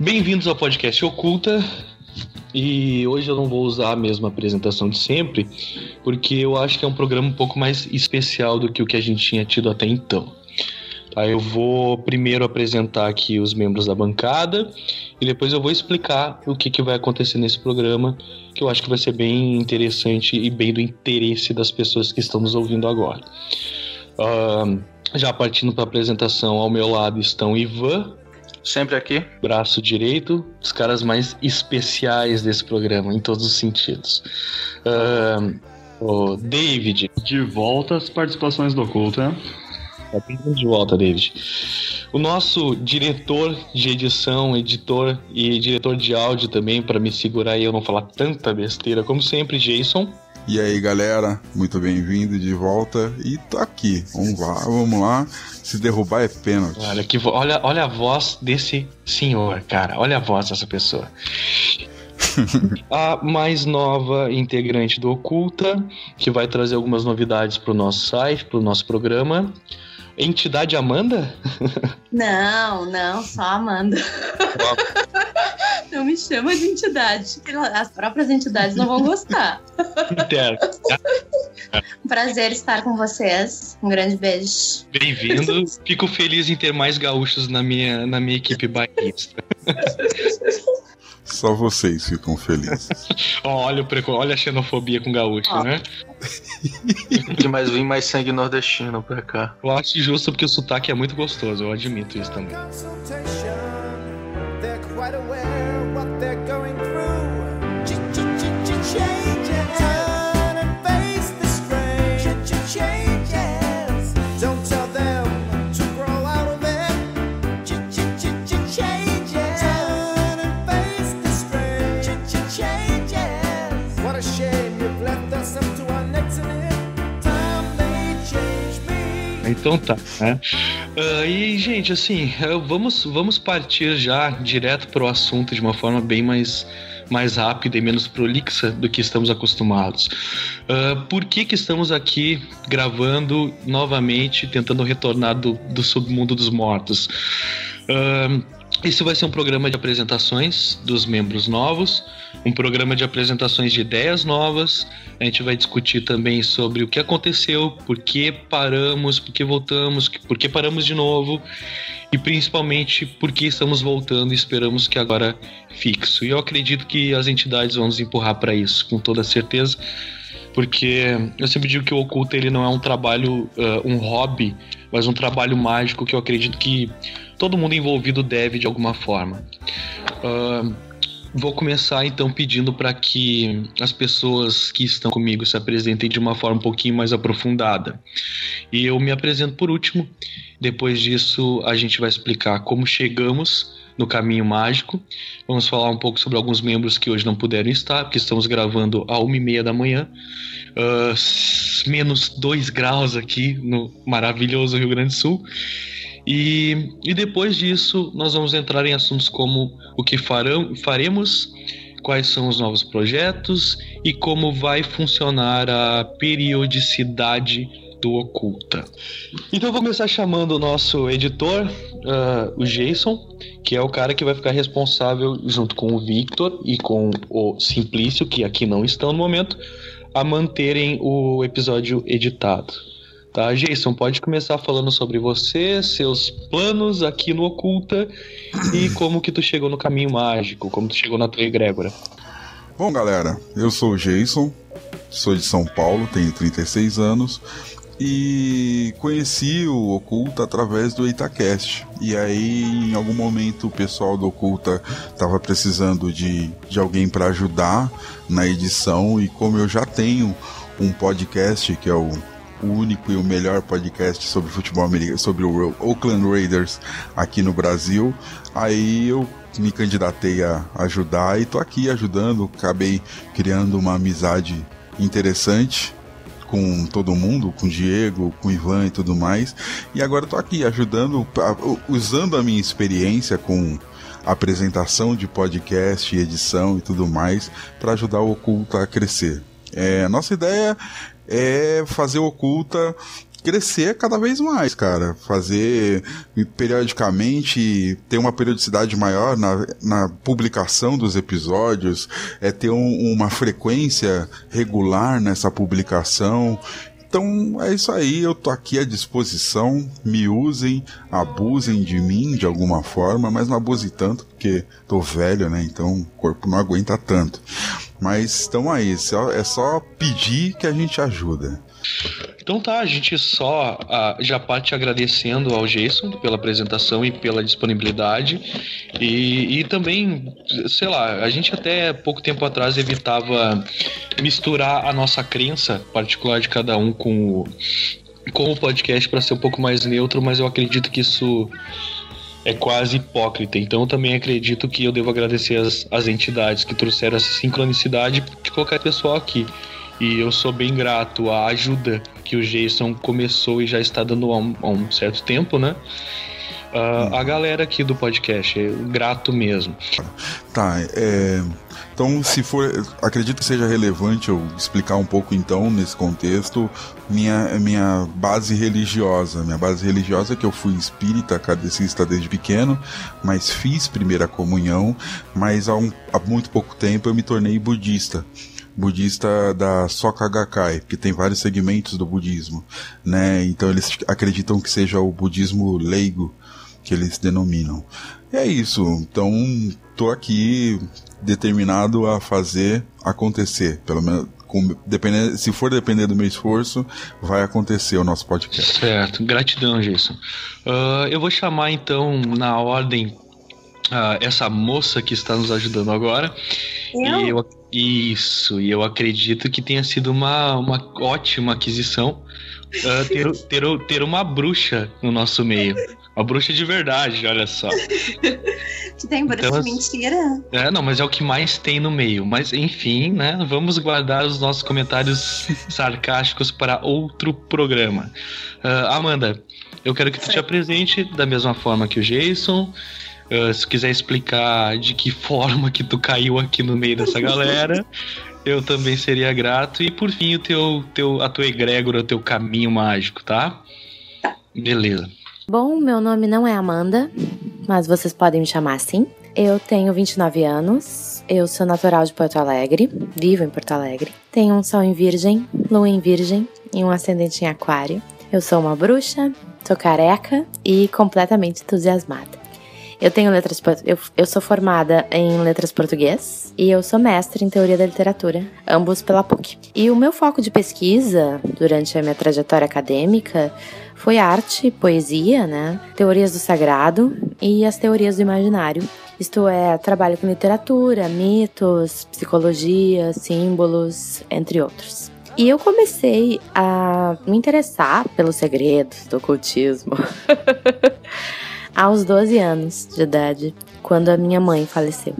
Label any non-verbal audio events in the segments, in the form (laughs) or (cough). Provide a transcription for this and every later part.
Bem-vindos ao podcast Oculta. E hoje eu não vou usar a mesma apresentação de sempre, porque eu acho que é um programa um pouco mais especial do que o que a gente tinha tido até então. Tá, eu vou primeiro apresentar aqui os membros da bancada e depois eu vou explicar o que, que vai acontecer nesse programa, que eu acho que vai ser bem interessante e bem do interesse das pessoas que estão nos ouvindo agora. Uh, já partindo para a apresentação, ao meu lado estão Ivan. Sempre aqui. Braço direito, os caras mais especiais desse programa, em todos os sentidos. Uh, o David. De volta às participações do Oculta. Tá de volta, David. O nosso diretor de edição, editor e diretor de áudio também, para me segurar e eu não falar tanta besteira, como sempre, Jason. E aí, galera, muito bem-vindo de volta. E tô aqui. Vamos lá, vamos lá. Se derrubar é pênalti. Olha, que olha, olha a voz desse senhor, cara. Olha a voz dessa pessoa. (laughs) a mais nova integrante do Oculta, que vai trazer algumas novidades para o nosso site, para o nosso programa. Entidade Amanda? (laughs) Não, não, só Amanda. Não me chama de entidade. As próprias entidades não vão gostar. Um (laughs) prazer estar com vocês. Um grande beijo. Bem-vindo. Fico feliz em ter mais gaúchos na minha, na minha equipe bairrista. Só vocês ficam felizes. olha, o olha a xenofobia com gaúcho, oh. né? De mais vir mais sangue nordestino pra cá. Eu acho justo porque o sotaque é muito gostoso, eu admito isso também. Então tá, né? Uh, e, gente, assim, uh, vamos, vamos partir já direto para o assunto de uma forma bem mais, mais rápida e menos prolixa do que estamos acostumados. Uh, por que, que estamos aqui gravando novamente, tentando retornar do, do submundo dos mortos? Uh, esse vai ser um programa de apresentações dos membros novos, um programa de apresentações de ideias novas. A gente vai discutir também sobre o que aconteceu, por que paramos, por que voltamos, por que paramos de novo e principalmente por que estamos voltando e esperamos que agora fixo. E eu acredito que as entidades vão nos empurrar para isso, com toda certeza, porque eu sempre digo que o oculto ele não é um trabalho, uh, um hobby, mas um trabalho mágico que eu acredito que todo mundo envolvido deve de alguma forma. Uh, vou começar então pedindo para que as pessoas que estão comigo se apresentem de uma forma um pouquinho mais aprofundada. E eu me apresento por último. Depois disso, a gente vai explicar como chegamos no caminho mágico. Vamos falar um pouco sobre alguns membros que hoje não puderam estar, porque estamos gravando a uma e meia da manhã. Uh, menos dois graus aqui no maravilhoso Rio Grande do Sul. E, e depois disso, nós vamos entrar em assuntos como o que farão, faremos, quais são os novos projetos e como vai funcionar a periodicidade do Oculta. Então vou começar chamando o nosso editor, uh, o Jason, que é o cara que vai ficar responsável, junto com o Victor e com o Simplício, que aqui não estão no momento, a manterem o episódio editado. Tá, Jason, pode começar falando sobre você, seus planos aqui no Oculta e (clears throat) como que tu chegou no caminho mágico, como tu chegou na tua egrégora. Bom, galera, eu sou o Jason, sou de São Paulo, tenho 36 anos e conheci o Oculta através do Itacast. E aí, em algum momento, o pessoal do Oculta estava precisando de, de alguém para ajudar na edição, e como eu já tenho um podcast que é o o único e o melhor podcast sobre futebol americano, sobre o Oakland Raiders aqui no Brasil. Aí eu me candidatei a ajudar e tô aqui ajudando. Acabei criando uma amizade interessante com todo mundo, com o Diego, com o Ivan e tudo mais. E agora tô aqui ajudando, usando a minha experiência com apresentação de podcast, edição e tudo mais, para ajudar o Oculto a crescer. É, nossa ideia é fazer oculta crescer cada vez mais, cara. Fazer periodicamente, ter uma periodicidade maior na, na publicação dos episódios, é ter um, uma frequência regular nessa publicação. Então é isso aí, eu tô aqui à disposição. Me usem, abusem de mim de alguma forma, mas não abuse tanto, porque tô velho, né? Então o corpo não aguenta tanto. Mas estão aí, é só pedir que a gente ajuda. Então tá, a gente só uh, já parte agradecendo ao Jason pela apresentação e pela disponibilidade. E, e também, sei lá, a gente até pouco tempo atrás evitava misturar a nossa crença particular de cada um com o, com o podcast para ser um pouco mais neutro, mas eu acredito que isso é quase hipócrita. Então eu também acredito que eu devo agradecer as, as entidades que trouxeram essa sincronicidade de colocar o pessoal aqui. E eu sou bem grato à ajuda que o Jason começou e já está dando há um, há um certo tempo, né? Uh, a galera aqui do podcast, grato mesmo. Tá, é, então se for, acredito que seja relevante eu explicar um pouco então nesse contexto minha minha base religiosa. Minha base religiosa é que eu fui espírita, kardecista desde pequeno, mas fiz primeira comunhão, mas há, um, há muito pouco tempo eu me tornei budista budista da Soka Gakkai, que tem vários segmentos do budismo, né? Então eles acreditam que seja o budismo leigo que eles denominam. E é isso. Então tô aqui determinado a fazer acontecer, pelo menos com, se for depender do meu esforço, vai acontecer o nosso podcast. Certo, gratidão, Jason. Uh, eu vou chamar então na ordem uh, essa moça que está nos ajudando agora. Eu? E eu isso, e eu acredito que tenha sido uma, uma ótima aquisição uh, (laughs) ter, ter, ter uma bruxa no nosso meio. Uma bruxa de verdade, olha só. que tem bruxa então, de mentira? É, não, mas é o que mais tem no meio. Mas enfim, né? Vamos guardar os nossos comentários (laughs) sarcásticos para outro programa. Uh, Amanda, eu quero que tu te apresente da mesma forma que o Jason. Uh, se quiser explicar de que forma que tu caiu aqui no meio dessa galera, (laughs) eu também seria grato. E por fim, o teu, teu, a tua egrégora, o teu caminho mágico, tá? Tá. Beleza. Bom, meu nome não é Amanda, mas vocês podem me chamar assim. Eu tenho 29 anos, eu sou natural de Porto Alegre, vivo em Porto Alegre. Tenho um sol em virgem, lua em virgem e um ascendente em aquário. Eu sou uma bruxa, sou careca e completamente entusiasmada. Eu tenho letras. Eu, eu sou formada em letras português e eu sou mestre em teoria da literatura, ambos pela PUC. E o meu foco de pesquisa durante a minha trajetória acadêmica foi arte, poesia, né? Teorias do sagrado e as teorias do imaginário. Isto é, trabalho com literatura, mitos, psicologia, símbolos, entre outros. E eu comecei a me interessar pelos segredos do ocultismo (laughs) aos 12 anos de idade, quando a minha mãe faleceu.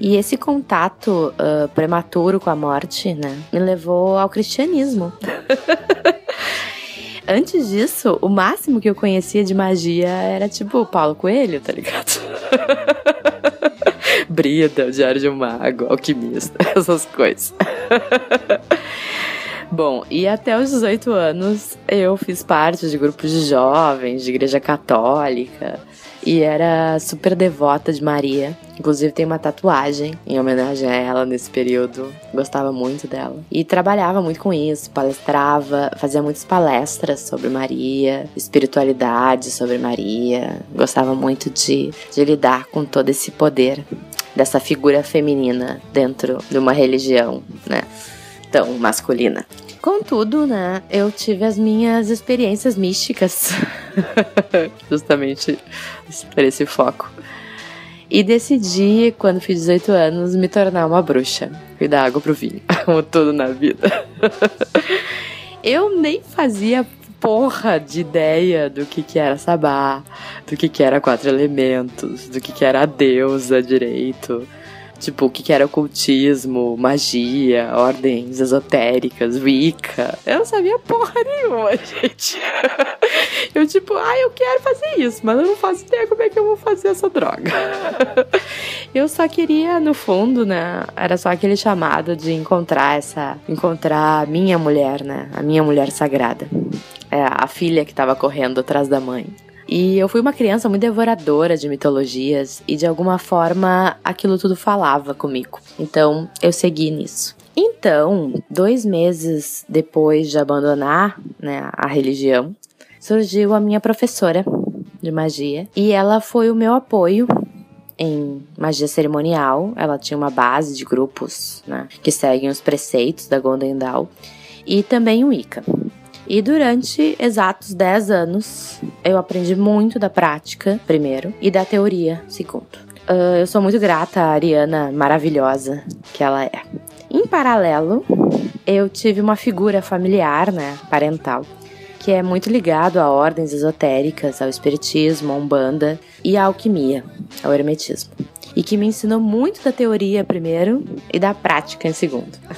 E esse contato uh, prematuro com a morte, né, me levou ao cristianismo. (laughs) Antes disso, o máximo que eu conhecia de magia era tipo o Paulo Coelho, tá ligado? (laughs) Brida, o Diário de um Mago, Alquimista, (laughs) essas coisas. Bom, e até os 18 anos eu fiz parte de grupos de jovens, de igreja católica, e era super devota de Maria. Inclusive tem uma tatuagem em homenagem a ela nesse período. Gostava muito dela. E trabalhava muito com isso, palestrava, fazia muitas palestras sobre Maria, espiritualidade sobre Maria. Gostava muito de, de lidar com todo esse poder dessa figura feminina dentro de uma religião, né? tão masculina. Contudo, né, eu tive as minhas experiências místicas, (laughs) justamente por esse foco. E decidi, quando fiz 18 anos, me tornar uma bruxa e dar água pro vinho, (laughs) como tudo na vida. (laughs) eu nem fazia porra de ideia do que, que era sabá, do que, que era quatro elementos, do que, que era a deusa direito Tipo, o que era ocultismo, magia, ordens esotéricas, Wicca. Eu não sabia porra nenhuma, (laughs) gente. Eu, tipo, ah, eu quero fazer isso, mas eu não faço ideia como é que eu vou fazer essa droga. (laughs) Eu só queria, no fundo, né? Era só aquele chamado de encontrar essa. Encontrar a minha mulher, né? A minha mulher sagrada. É, a filha que tava correndo atrás da mãe. E eu fui uma criança muito devoradora de mitologias e de alguma forma aquilo tudo falava comigo. Então eu segui nisso. Então, dois meses depois de abandonar né, a religião, surgiu a minha professora de magia e ela foi o meu apoio em magia cerimonial. Ela tinha uma base de grupos né, que seguem os preceitos da Golden Dawn e também o Wicca. E durante exatos 10 anos, eu aprendi muito da prática, primeiro, e da teoria, segundo. Uh, eu sou muito grata à Ariana maravilhosa que ela é. Em paralelo, eu tive uma figura familiar, né, parental, que é muito ligado a ordens esotéricas, ao espiritismo, à umbanda e à alquimia, ao hermetismo. E que me ensinou muito da teoria primeiro e da prática em segundo. (laughs)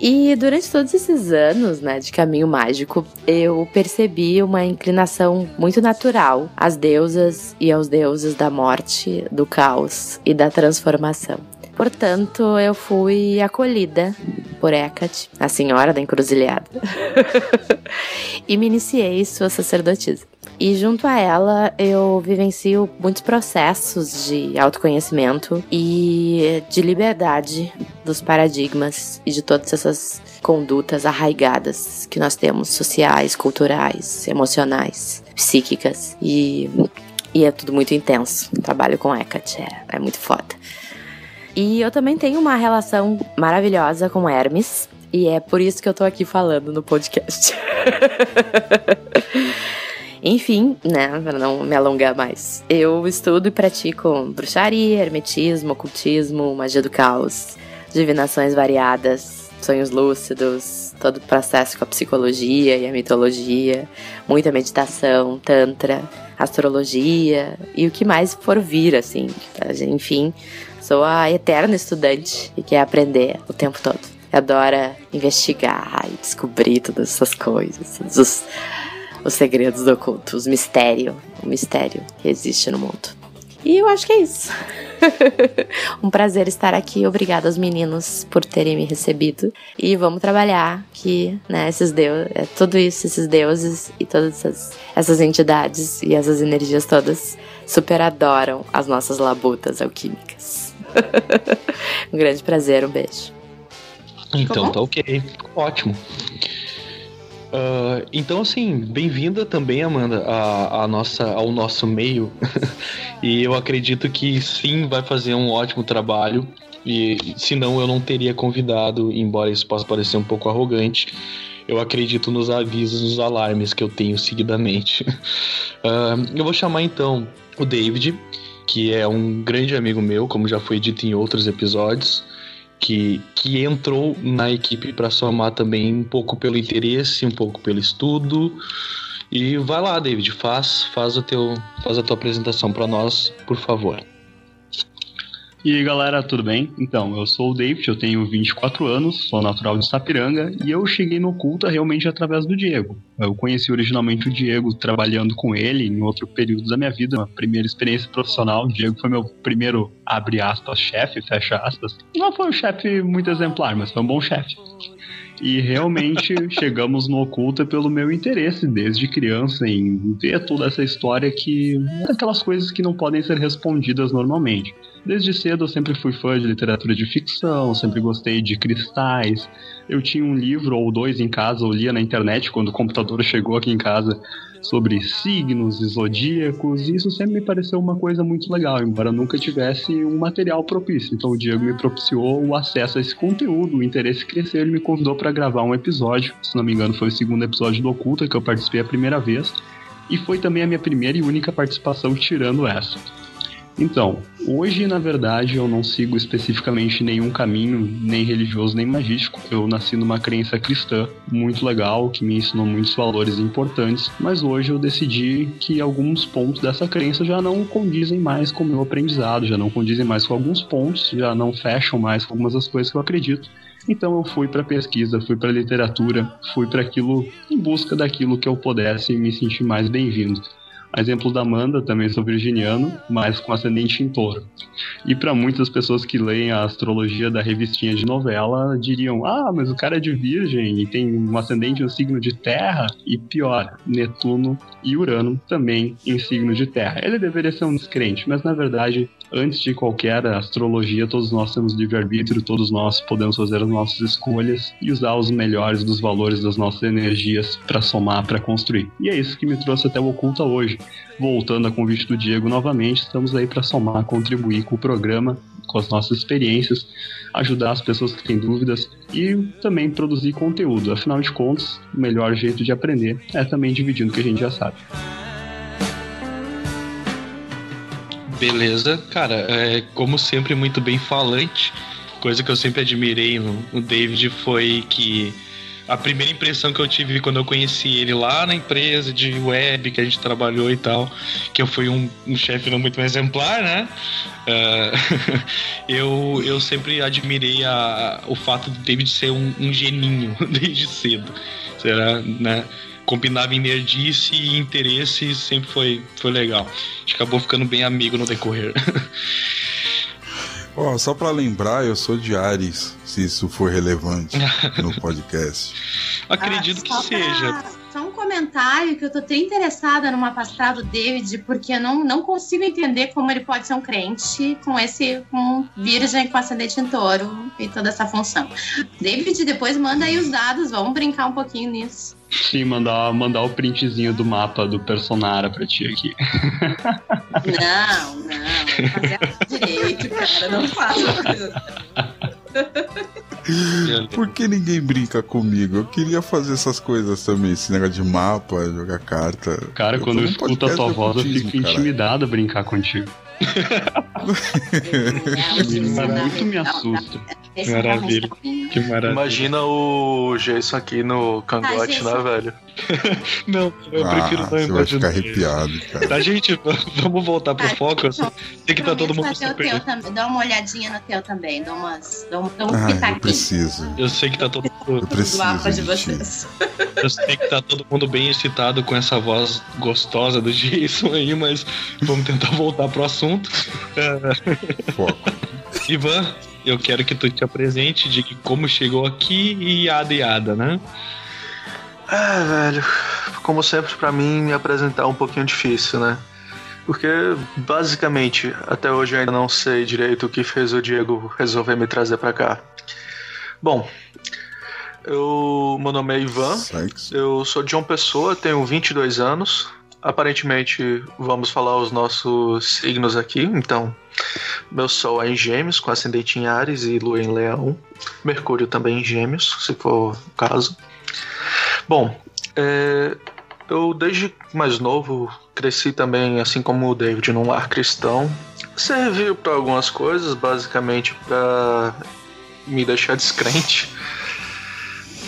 E durante todos esses anos, né, de caminho mágico, eu percebi uma inclinação muito natural às deusas e aos deuses da morte, do caos e da transformação. Portanto, eu fui acolhida por Hecate, a senhora da encruzilhada, (laughs) e me iniciei sua sacerdotisa. E junto a ela, eu vivencio muitos processos de autoconhecimento e de liberdade dos paradigmas e de todas essas condutas arraigadas que nós temos, sociais, culturais, emocionais, psíquicas. E, e é tudo muito intenso. trabalho com Hecate é, é muito foda. E eu também tenho uma relação maravilhosa com Hermes. E é por isso que eu tô aqui falando no podcast. (laughs) Enfim, né, para não me alongar mais. Eu estudo e pratico bruxaria, hermetismo, ocultismo, magia do caos, divinações variadas, sonhos lúcidos, todo o processo com a psicologia e a mitologia, muita meditação, tantra, astrologia e o que mais for vir, assim. Enfim, sou a eterna estudante e quer aprender o tempo todo. Adora investigar e descobrir todas essas coisas, os os segredos do oculto, os mistérios, o mistério que existe no mundo. E eu acho que é isso. (laughs) um prazer estar aqui. Obrigada aos meninos por terem me recebido. E vamos trabalhar que, né, esses deuses, é, tudo isso, esses deuses e todas essas, essas entidades e essas energias todas super adoram as nossas labutas alquímicas. (laughs) um grande prazer, um beijo. Então tá ok. Ótimo. Uh, então, assim, bem-vinda também, Amanda, a, a, nossa, ao nosso meio. (laughs) e eu acredito que sim, vai fazer um ótimo trabalho. E senão eu não teria convidado, embora isso possa parecer um pouco arrogante. Eu acredito nos avisos, nos alarmes que eu tenho seguidamente. Uh, (laughs) eu vou chamar então o David, que é um grande amigo meu, como já foi dito em outros episódios que, que entrou na equipe para somar também um pouco pelo interesse, um pouco pelo estudo. E vai lá, David, faz, faz, o teu, faz a tua apresentação para nós, por favor. E aí galera, tudo bem? Então, eu sou o David, eu tenho 24 anos, sou natural de Sapiranga e eu cheguei no Culta realmente através do Diego. Eu conheci originalmente o Diego trabalhando com ele em outro período da minha vida, uma primeira experiência profissional. O Diego foi meu primeiro, abre aspas, chefe, fecha aspas. Não foi um chefe muito exemplar, mas foi um bom chefe. E realmente (laughs) chegamos no Oculta pelo meu interesse desde criança em ver toda essa história que é aquelas coisas que não podem ser respondidas normalmente. Desde cedo eu sempre fui fã de literatura de ficção, sempre gostei de cristais. Eu tinha um livro ou dois em casa, eu lia na internet quando o computador (laughs) chegou aqui em casa sobre signos e zodíacos, e isso sempre me pareceu uma coisa muito legal, embora nunca tivesse um material propício. Então o Diego me propiciou o acesso a esse conteúdo, o interesse cresceu, ele me convidou para gravar um episódio, se não me engano foi o segundo episódio do Oculta que eu participei a primeira vez, e foi também a minha primeira e única participação tirando essa. Então, hoje, na verdade, eu não sigo especificamente nenhum caminho, nem religioso, nem magístico. Eu nasci numa crença cristã muito legal, que me ensinou muitos valores importantes, mas hoje eu decidi que alguns pontos dessa crença já não condizem mais com o meu aprendizado, já não condizem mais com alguns pontos, já não fecham mais com algumas das coisas que eu acredito. Então eu fui para pesquisa, fui para literatura, fui para aquilo em busca daquilo que eu pudesse me sentir mais bem-vindo. Exemplo da Amanda, também sou virginiano, mas com ascendente em touro. E para muitas pessoas que leem a astrologia da revistinha de novela, diriam: ah, mas o cara é de virgem e tem um ascendente no signo de terra. E pior, Netuno e Urano também em signo de terra. Ele deveria ser um descrente, mas na verdade antes de qualquer astrologia, todos nós temos livre-arbítrio, todos nós podemos fazer as nossas escolhas e usar os melhores dos valores das nossas energias para somar, para construir. E é isso que me trouxe até o Oculta hoje. Voltando a convite do Diego novamente, estamos aí para somar, contribuir com o programa, com as nossas experiências, ajudar as pessoas que têm dúvidas e também produzir conteúdo. Afinal de contas, o melhor jeito de aprender é também dividindo o que a gente já sabe. Beleza, cara, é, como sempre, muito bem falante. Coisa que eu sempre admirei no, no David foi que a primeira impressão que eu tive quando eu conheci ele lá na empresa de web que a gente trabalhou e tal, que eu fui um, um chefe não muito exemplar, né? Uh, (laughs) eu, eu sempre admirei a, o fato de David ser um, um geninho (laughs) desde cedo. Será, né? Combinava em nerdice e interesse sempre foi, foi legal. A gente acabou ficando bem amigo no decorrer. oh, só para lembrar, eu sou de Ares, se isso for relevante (laughs) no podcast. Acredito ah, que seja. Pra um comentário que eu tô até interessada numa pastoral do David, porque eu não, não consigo entender como ele pode ser um crente com esse com virgem com ascendente em touro e toda essa função. David, depois manda aí os dados, vamos brincar um pouquinho nisso. Sim, mandar, mandar o printzinho do mapa do Personara pra ti aqui. Não, não, fazer direito, cara, não faça. (laughs) Por que ninguém brinca comigo? Eu queria fazer essas coisas também, esse negócio de mapa, jogar carta. Cara, eu quando eu escuto a tua voz, eu fico intimidado a brincar contigo. muito me assusta. Maravilha. Que maravilha. Imagina o Jason aqui no cangote, né, velho? (laughs) não, eu ah, prefiro não imaginar. Você vai ficar arrepiado, cara. Tá, gente, vamos voltar pro tá, foco. Tem que estar tá todo mundo super... Dá uma olhadinha no teu também. Dá umas. Dá um, dá um ah, eu preciso. Eu sei que tá todo mundo. Eu preciso. De vocês. Eu sei que tá todo mundo bem excitado com essa voz gostosa do Jason aí, mas vamos tentar voltar pro assunto. Foco. Ivan, eu quero que tu te apresente, de como chegou aqui e yada yada, né? É, velho, como sempre para mim me apresentar é um pouquinho difícil, né? Porque basicamente até hoje eu ainda não sei direito o que fez o Diego resolver me trazer para cá. Bom, eu meu nome é Ivan, eu sou de João Pessoa, tenho 22 anos. Aparentemente vamos falar os nossos signos aqui, então meu Sol é em Gêmeos, com ascendente em Ares e Lua em Leão. Mercúrio também em Gêmeos, se for o caso. Bom, é, eu desde mais novo cresci também, assim como o David, num lar cristão. Serviu para algumas coisas, basicamente para me deixar descrente.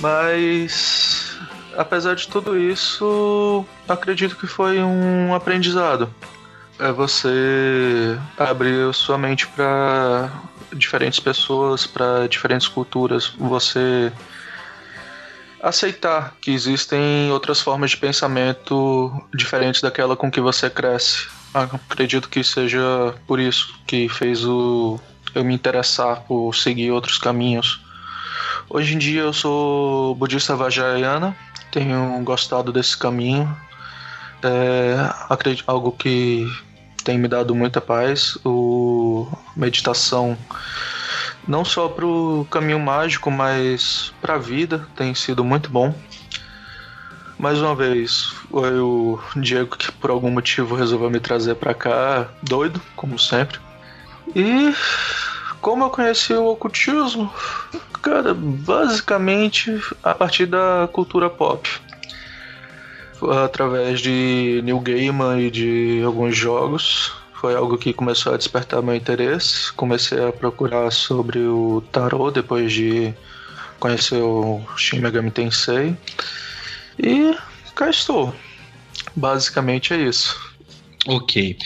Mas, apesar de tudo isso, acredito que foi um aprendizado. É você abrir sua mente para diferentes pessoas, para diferentes culturas. Você aceitar que existem outras formas de pensamento diferentes daquela com que você cresce. Acredito que seja por isso que fez o eu me interessar por seguir outros caminhos. Hoje em dia eu sou budista vajrayana, tenho gostado desse caminho. É acredito, algo que tem me dado muita paz. O meditação não só para o caminho mágico, mas para a vida tem sido muito bom. Mais uma vez, foi o Diego que por algum motivo resolveu me trazer para cá, doido, como sempre. E como eu conheci o ocultismo? Cara, basicamente a partir da cultura pop. Através de New Gaiman e de alguns jogos. Foi algo que começou a despertar meu interesse. Comecei a procurar sobre o tarô depois de conhecer o Shin Megami Tensei. E cá estou. Basicamente é isso. Ok.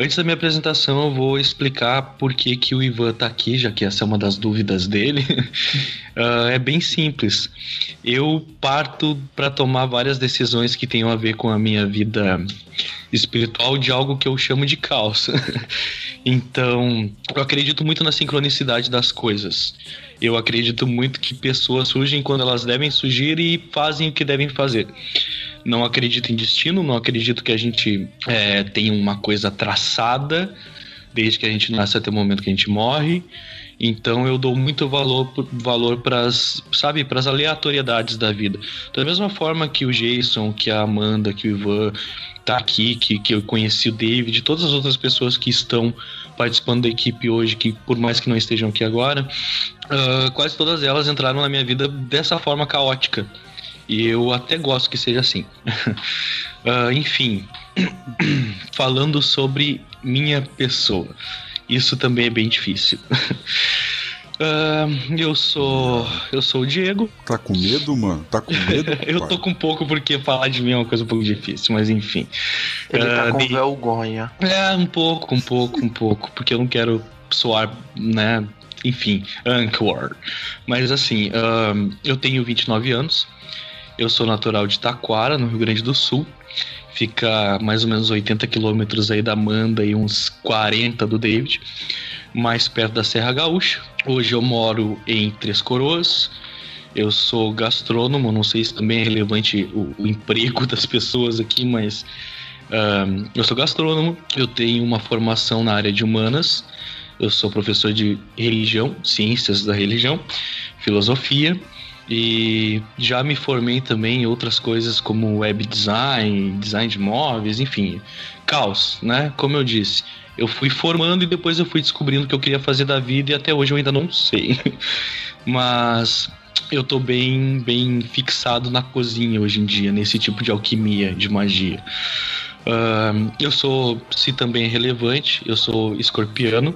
Antes da minha apresentação, eu vou explicar por que, que o Ivan tá aqui, já que essa é uma das dúvidas dele. uh, (laughs) é bem simples. Eu parto para tomar várias decisões que tenham a ver com a minha vida espiritual de algo que eu chamo de caos. (laughs) então, eu acredito muito na sincronicidade das coisas. Eu acredito muito que pessoas surgem quando elas devem surgir e fazem o que devem fazer não acredito em destino, não acredito que a gente é, tenha uma coisa traçada desde que a gente nasce até o momento que a gente morre. Então eu dou muito valor valor para as, sabe, para as aleatoriedades da vida. Da mesma forma que o Jason, que a Amanda, que o Ivan tá aqui, que, que eu conheci o David, todas as outras pessoas que estão participando da equipe hoje, que por mais que não estejam aqui agora, uh, quase todas elas entraram na minha vida dessa forma caótica. E eu até gosto que seja assim. uh, (laughs) enfim, (clears throat) falando sobre minha pessoa. Isso também é bem difícil. Uh, (laughs) eu sou. Eu sou o Diego. Tá com medo, mano? Tá com medo? (laughs) eu tô com um pouco porque falar de mim é uma coisa um pouco difícil, mas enfim. Ele uh, tá com de... vergonha. É, um pouco, um pouco, um pouco. Porque eu não quero soar, né? Enfim, Anchor. Mas assim, uh, eu tenho 29 anos. Eu sou natural de Taquara, no Rio Grande do Sul. Fica mais ou menos 80 quilômetros aí da Amanda e uns 40 do David, mais perto da Serra Gaúcha. Hoje eu moro em Três Coroas. Eu sou gastrônomo, não sei se também é relevante o, o emprego (laughs) das pessoas aqui, mas um, eu sou gastrônomo. Eu tenho uma formação na área de humanas. Eu sou professor de religião, ciências da religião, filosofia e já me formei também em outras coisas como web design, design de móveis, enfim, caos, né? Como eu disse, eu fui formando e depois eu fui descobrindo o que eu queria fazer da vida e até hoje eu ainda não sei. (laughs) Mas eu tô bem, bem fixado na cozinha hoje em dia, nesse tipo de alquimia, de magia. Uh, eu sou, se também é relevante, eu sou escorpiano.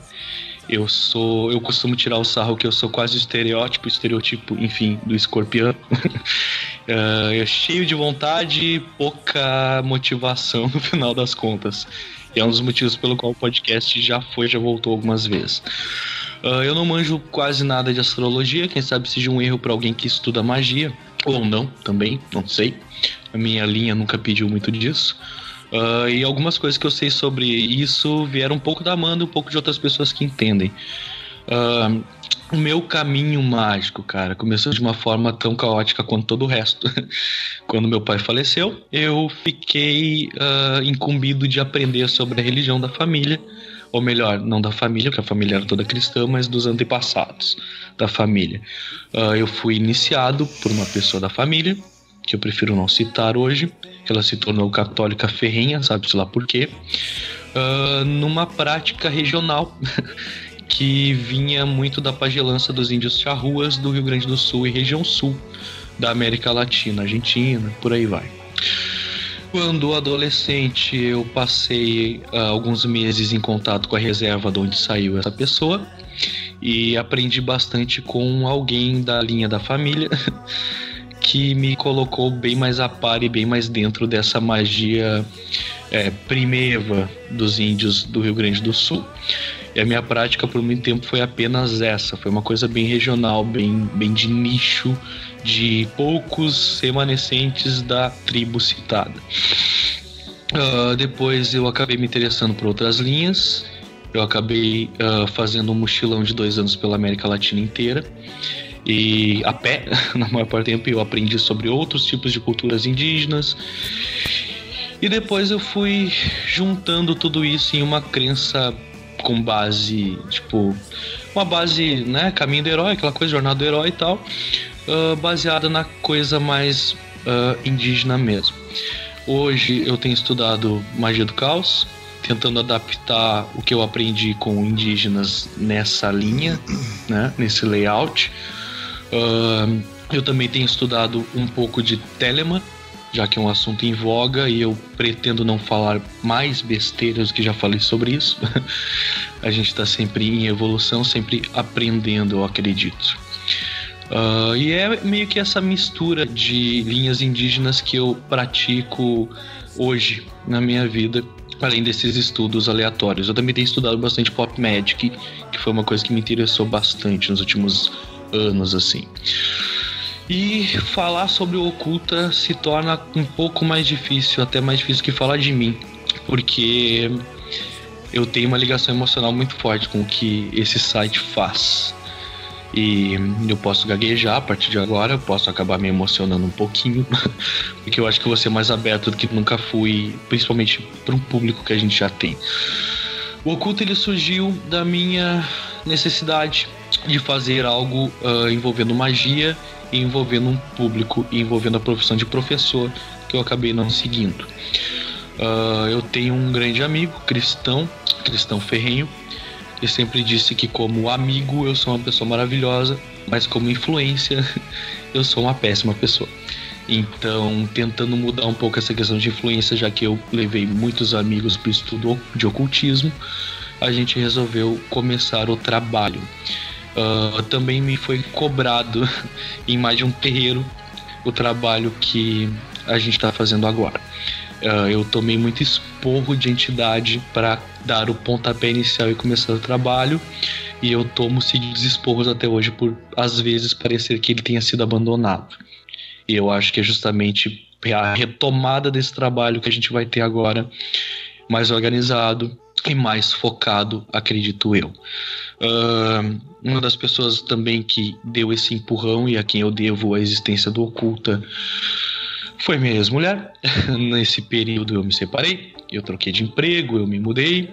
Eu sou. Eu costumo tirar o sarro que eu sou quase estereótipo, estereotipo, enfim, do escorpião. uh, (laughs) cheio de vontade e pouca motivação (laughs) no final das contas. E é um dos motivos pelo qual o podcast já foi, já voltou algumas vezes. Uh, eu não manjo quase nada de astrologia, quem sabe seja um erro para alguém que estuda magia, ou não, também, não sei. A minha linha nunca pediu muito disso. Uh, e algumas coisas que eu sei sobre isso vieram um pouco da Amanda um pouco de outras pessoas que entendem. Uh, o meu caminho mágico, cara, começou de uma forma tão caótica quanto todo o resto. (laughs) Quando meu pai faleceu, eu fiquei uh, incumbido de aprender sobre a religião da família. Ou melhor, não da família, porque a família era toda cristã, mas dos antepassados da família. Uh, eu fui iniciado por uma pessoa da família, que eu prefiro não citar hoje, ela se tornou católica ferrenha, sabe-se lá por quê, uh, numa prática regional (laughs) que vinha muito da pagelança dos índios charruas do Rio Grande do Sul e região sul da América Latina, Argentina, por aí vai. Quando adolescente, eu passei uh, alguns meses em contato com a reserva de onde saiu essa pessoa e aprendi bastante com alguém da linha da família (laughs) que me colocou bem mais a par e bem mais dentro dessa magia é, primeva dos índios do Rio Grande do Sul. E a minha prática por muito tempo foi apenas essa, foi uma coisa bem regional, bem, bem de nicho, de poucos remanescentes da tribo citada. Uh, depois eu acabei me interessando por outras linhas, eu acabei uh, fazendo um mochilão de dois anos pela América Latina inteira e a pé, (laughs) na maior parte do tempo, eu aprendi sobre outros tipos de culturas indígenas. E depois eu fui juntando tudo isso em uma crença com base, tipo, uma base, né, caminho do herói, aquela coisa, jornada do herói e tal, uh, baseada na coisa mais uh, indígena mesmo. Hoje eu tenho estudado magia do caos, tentando adaptar o que eu aprendi com indígenas nessa linha, né, nesse layout. Eu também tenho estudado um pouco de Telemann, já que é um assunto em voga e eu pretendo não falar mais besteiras que já falei sobre isso. (laughs) a gente está sempre em evolução, sempre aprendendo, eu acredito. Uh, e é meio que essa mistura de linhas indígenas que eu pratico hoje na minha vida, além desses estudos aleatórios. Eu também tenho estudado bastante pop magic, que foi uma coisa que me interessou bastante nos últimos anos, assim. E falar sobre o oculta se torna um pouco mais difícil, até mais difícil que falar de mim, porque eu tenho uma ligação emocional muito forte com o que esse site faz. E eu posso gaguejar a partir de agora, eu posso acabar me emocionando um pouquinho, (laughs) porque eu acho que eu vou ser mais aberto do que nunca fui, principalmente para um público que a gente já tem. O oculto ele surgiu da minha necessidade de fazer algo uh, envolvendo magia envolvendo um público envolvendo a profissão de professor que eu acabei não seguindo. Uh, eu tenho um grande amigo cristão, cristão ferrenho, e sempre disse que como amigo eu sou uma pessoa maravilhosa, mas como influência (laughs) eu sou uma péssima pessoa. Então, tentando mudar um pouco essa questão de influência, já que eu levei muitos amigos para o estudo de ocultismo, a gente resolveu começar o trabalho. Uh, também me foi cobrado (laughs) em mais de um terreiro o trabalho que a gente está fazendo agora. Uh, eu tomei muito esporro de entidade para dar o pontapé inicial e começar o trabalho, e eu tomo seguidos esporros até hoje por às vezes parecer que ele tenha sido abandonado. E eu acho que é justamente a retomada desse trabalho que a gente vai ter agora, mais organizado e mais focado, acredito eu. Uh, uma das pessoas também que deu esse empurrão e a quem eu devo a existência do Oculta foi minha ex-mulher. (laughs) Nesse período eu me separei, eu troquei de emprego, eu me mudei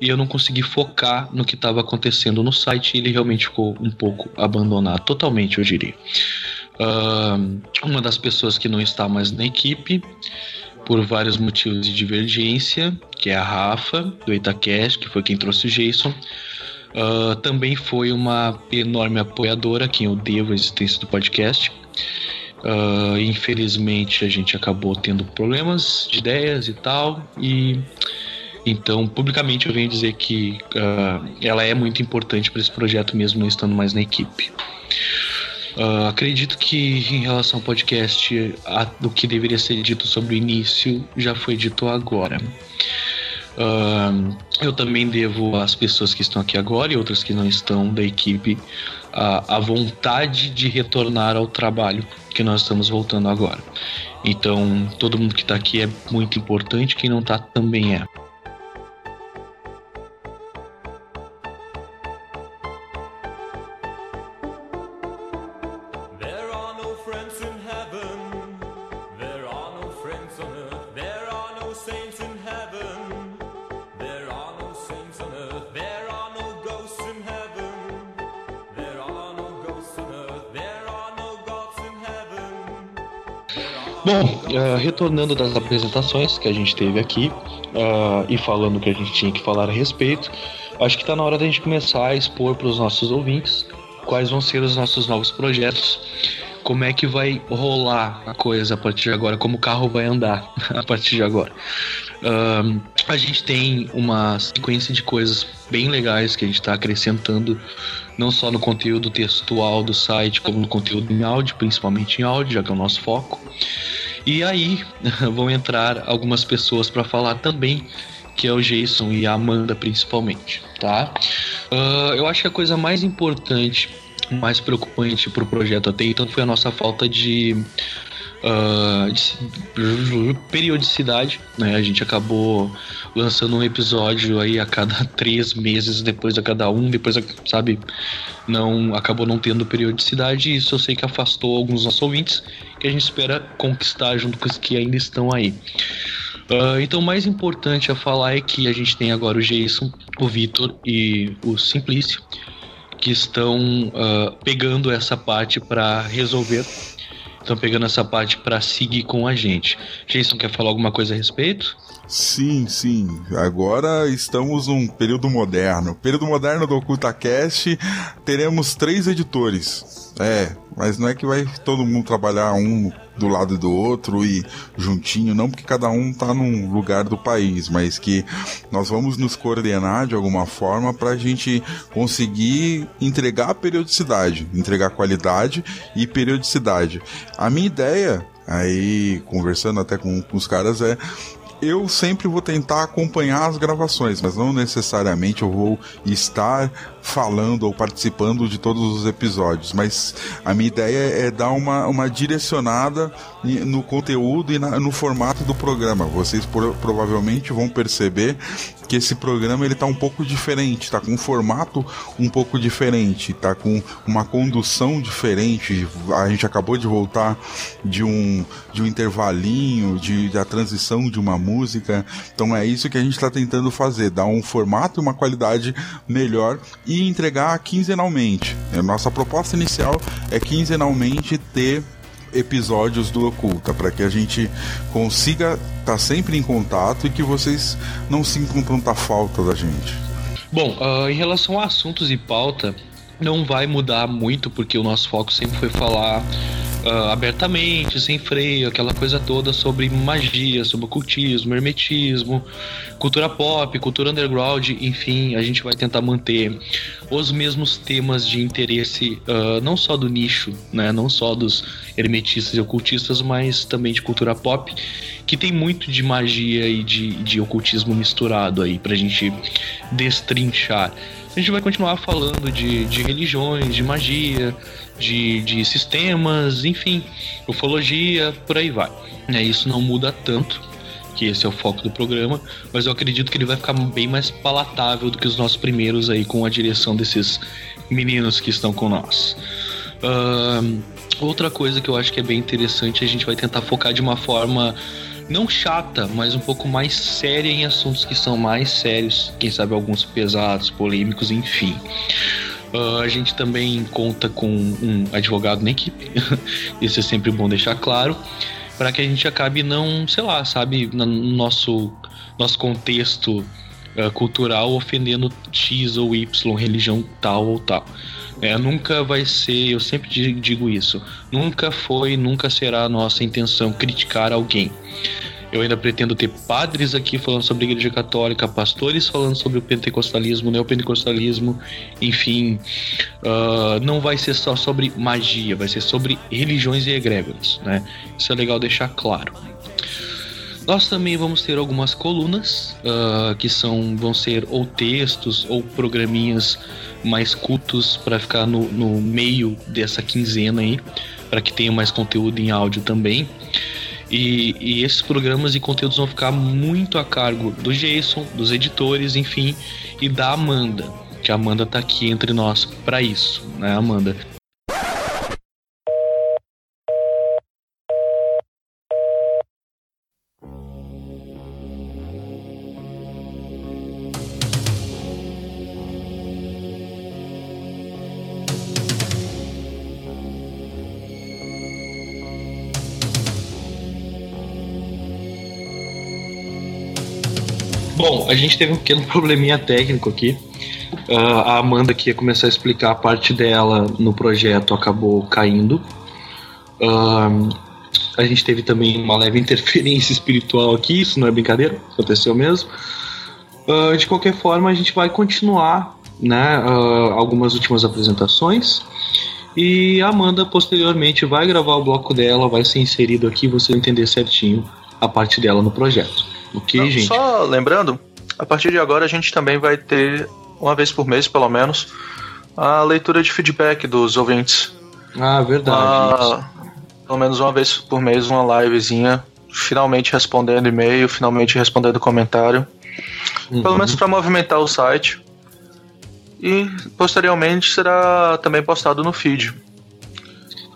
e eu não consegui focar no que estava acontecendo no site. Ele realmente ficou um pouco abandonado, totalmente, eu diria. Uh, uma das pessoas que não está mais na equipe por vários motivos de divergência, que é a Rafa, do Itacast, que foi quem trouxe o Jason. Uh, também foi uma enorme apoiadora, quem eu devo a existência do podcast. Uh, infelizmente a gente acabou tendo problemas de ideias e tal, e então publicamente eu venho dizer que uh, ela é muito importante para esse projeto mesmo não estando mais na equipe. Uh, acredito que em relação ao podcast, a, o que deveria ser dito sobre o início já foi dito agora. Uh, eu também devo às pessoas que estão aqui agora e outras que não estão da equipe a, a vontade de retornar ao trabalho que nós estamos voltando agora. Então, todo mundo que está aqui é muito importante, quem não está também é. Uh, retornando das apresentações que a gente teve aqui uh, e falando o que a gente tinha que falar a respeito, acho que está na hora da gente começar a expor para os nossos ouvintes quais vão ser os nossos novos projetos, como é que vai rolar a coisa a partir de agora, como o carro vai andar (laughs) a partir de agora. Uh, a gente tem uma sequência de coisas bem legais que a gente está acrescentando, não só no conteúdo textual do site, como no conteúdo em áudio, principalmente em áudio, já que é o nosso foco. E aí (laughs) vão entrar algumas pessoas para falar também, que é o Jason e a Amanda principalmente, tá? Uh, eu acho que a coisa mais importante, mais preocupante para o projeto até então foi a nossa falta de Uh, de periodicidade, né? A gente acabou lançando um episódio aí a cada (laughs) três meses, depois a cada um, depois, sabe, não acabou não tendo periodicidade. E isso eu sei que afastou alguns nossos ouvintes que a gente espera conquistar junto com os que ainda estão aí. Uh, então, o mais importante a falar é que a gente tem agora o Jason, o Vitor e o Simplício, que estão uh, pegando essa parte para resolver. Estão pegando essa parte para seguir com a gente. Jason quer falar alguma coisa a respeito? Sim, sim. Agora estamos num período moderno. Período moderno do OcultaCast, teremos três editores. É, mas não é que vai todo mundo trabalhar um do lado do outro e juntinho, não porque cada um tá num lugar do país, mas que nós vamos nos coordenar de alguma forma para a gente conseguir entregar periodicidade, entregar qualidade e periodicidade. A minha ideia, aí conversando até com, com os caras, é eu sempre vou tentar acompanhar as gravações, mas não necessariamente eu vou estar falando ou participando de todos os episódios. Mas a minha ideia é dar uma, uma direcionada no conteúdo e na, no formato do programa. Vocês por, provavelmente vão perceber que esse programa ele tá um pouco diferente, tá com um formato um pouco diferente, tá com uma condução diferente. A gente acabou de voltar de um de um intervalinho, de da transição de uma música. Então é isso que a gente está tentando fazer, dar um formato e uma qualidade melhor e entregar quinzenalmente. A nossa proposta inicial é quinzenalmente ter episódios do Oculta, para que a gente consiga estar tá sempre em contato e que vocês não sintam tanta falta da gente. Bom, uh, em relação a assuntos e pauta, não vai mudar muito, porque o nosso foco sempre foi falar uh, abertamente, sem freio, aquela coisa toda sobre magia, sobre ocultismo, hermetismo, cultura pop, cultura underground, enfim, a gente vai tentar manter os mesmos temas de interesse, uh, não só do nicho, né, não só dos hermetistas e ocultistas, mas também de cultura pop, que tem muito de magia e de, de ocultismo misturado aí pra gente destrinchar. A gente vai continuar falando de, de religiões, de magia, de, de sistemas, enfim, ufologia, por aí vai. É, isso não muda tanto, que esse é o foco do programa, mas eu acredito que ele vai ficar bem mais palatável do que os nossos primeiros aí com a direção desses meninos que estão com nós. Uh, outra coisa que eu acho que é bem interessante, a gente vai tentar focar de uma forma não chata, mas um pouco mais séria em assuntos que são mais sérios, quem sabe alguns pesados, polêmicos, enfim. Uh, a gente também conta com um advogado na equipe, (laughs) isso é sempre bom deixar claro, para que a gente acabe não, sei lá, sabe, no nosso, nosso contexto uh, cultural ofendendo X ou Y, religião tal ou tal. É, nunca vai ser, eu sempre digo isso, nunca foi, nunca será a nossa intenção criticar alguém. Eu ainda pretendo ter padres aqui falando sobre a Igreja Católica, pastores falando sobre o pentecostalismo, neopentecostalismo, enfim. Uh, não vai ser só sobre magia, vai ser sobre religiões e egrégoras, né? Isso é legal deixar claro. Nós também vamos ter algumas colunas uh, que são vão ser ou textos ou programinhas mais cultos para ficar no, no meio dessa quinzena aí, para que tenha mais conteúdo em áudio também. E, e, esses programas e conteúdos vão ficar muito a cargo do Jason, dos editores, enfim, e da Amanda, que a Amanda tá aqui entre nós para isso, né, Amanda? Bom, a gente teve um pequeno (laughs) probleminha técnico aqui. Uh, a Amanda que ia começar a explicar a parte dela no projeto acabou caindo. Uh, a gente teve também uma leve (laughs) interferência espiritual aqui, isso não é brincadeira, aconteceu mesmo. Uh, de qualquer forma, a gente vai continuar né, algumas últimas apresentações. E a Amanda posteriormente vai gravar o bloco dela, vai ser inserido aqui, você entender certinho a parte dela no projeto. Ok, Não, gente? Só lembrando, a partir de agora a gente também vai ter, uma vez por mês pelo menos, a leitura de feedback dos ouvintes. Ah, verdade. Uma, pelo menos uma vez por mês, uma livezinha, finalmente respondendo e-mail, finalmente respondendo comentário. Uhum. Pelo menos para movimentar o site. E posteriormente será também postado no feed.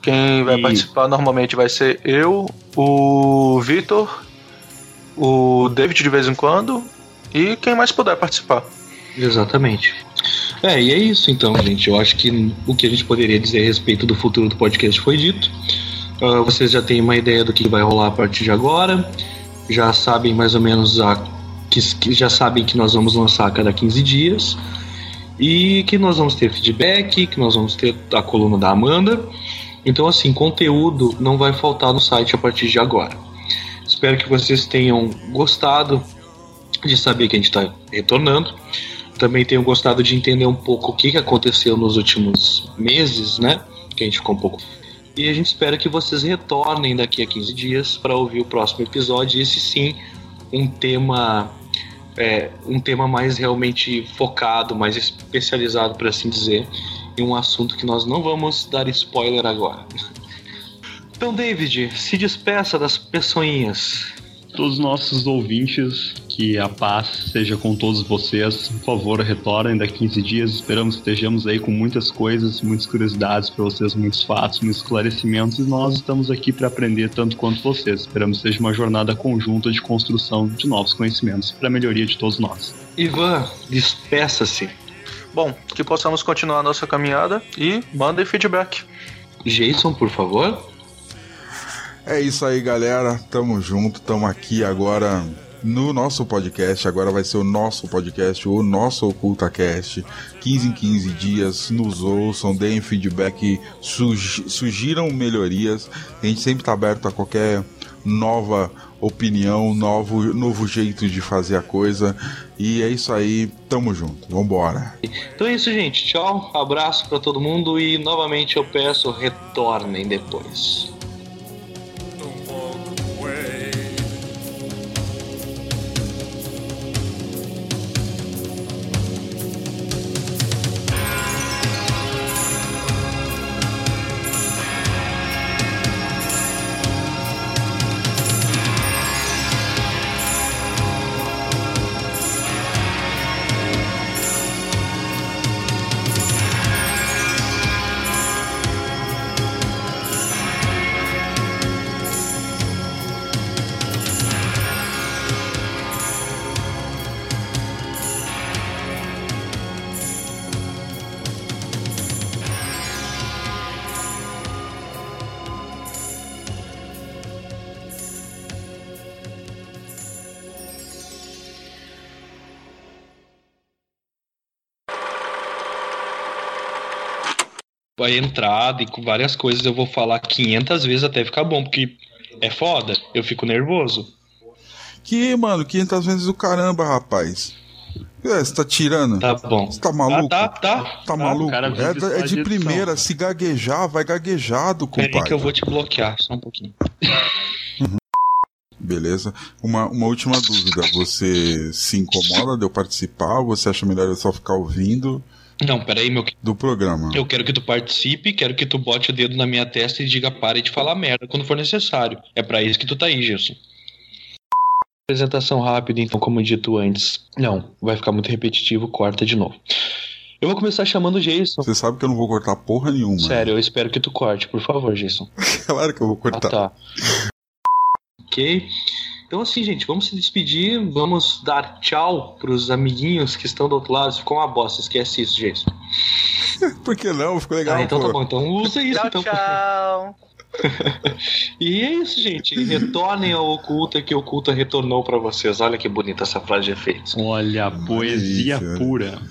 Quem vai e... participar normalmente vai ser eu, o Vitor o David de vez em quando e quem mais puder participar. Exatamente. É, e é isso então, gente. Eu acho que o que a gente poderia dizer a respeito do futuro do podcast foi dito. Uh, vocês já têm uma ideia do que vai rolar a partir de agora. já sabem mais ou menos a que, já sabem que nós vamos lançar a cada 15 dias e que nós vamos ter feedback, que nós vamos ter a coluna da Amanda. Então, assim, conteúdo não vai faltar no site a partir de agora. Espero que vocês tenham gostado de saber que a gente está retornando. Também tenham gostado de entender um pouco o que aconteceu nos últimos meses, né? Que a gente ficou um pouco. E a gente espera que vocês retornem daqui a 15 dias para ouvir o próximo episódio. Esse sim, um tema é, um tema mais realmente focado, mais especializado, por assim dizer, em um assunto que nós não vamos dar spoiler agora. Então, David, se despeça das pessoinhas. Todos os nossos ouvintes, que a paz seja com todos vocês. Por favor, retornem daqui 15 dias. Esperamos que estejamos aí com muitas coisas, muitas curiosidades para vocês, muitos fatos, muitos esclarecimentos. E nós estamos aqui para aprender tanto quanto vocês. Esperamos que seja uma jornada conjunta de construção de novos conhecimentos para a melhoria de todos nós. Ivan, despeça-se. Bom, que possamos continuar a nossa caminhada e mandem feedback. Jason, por favor. É isso aí, galera. Tamo junto, tamo aqui agora no nosso podcast. Agora vai ser o nosso podcast, o nosso OcultaCast. 15 em 15 dias, nos ouçam, deem feedback, sugiram melhorias. A gente sempre tá aberto a qualquer nova opinião, novo, novo jeito de fazer a coisa. E é isso aí, tamo junto, vambora. Então é isso, gente. Tchau, abraço para todo mundo e novamente eu peço retornem depois. A entrada e com várias coisas eu vou falar 500 vezes até ficar bom, porque é foda, eu fico nervoso. Que, mano, 500 vezes o caramba, rapaz. É, você tá tirando? Tá bom. Você tá maluco? Tá, tá. Tá, tá maluco? É, é, de primeira, se gaguejar, vai gaguejado, compadre. Peraí que eu vou te bloquear, só um pouquinho. Uhum. Beleza. Uma, uma última dúvida. Você se incomoda de eu participar? Você acha melhor eu só ficar ouvindo? Não, peraí, meu. Do programa. Eu quero que tu participe, quero que tu bote o dedo na minha testa e diga pare de falar merda quando for necessário. É para isso que tu tá aí, Gilson. Apresentação rápida, então, como dito antes. Não, vai ficar muito repetitivo, corta de novo. Eu vou começar chamando o Jason. Você sabe que eu não vou cortar porra nenhuma. Sério, eu espero que tu corte, por favor, Jason. (laughs) claro que eu vou cortar. Ah, tá. ok. Então, assim, gente, vamos se despedir, vamos dar tchau pros amiguinhos que estão do outro lado. Ficou uma bosta, esquece isso, gente. (laughs) Por que não? Ficou legal. Ah, então pô. tá bom, então usa isso. tchau, então. tchau. (laughs) e é isso, gente. Retornem ao Oculta que o Oculta retornou para vocês. Olha que bonita essa frase de efeitos. Olha, poesia pura.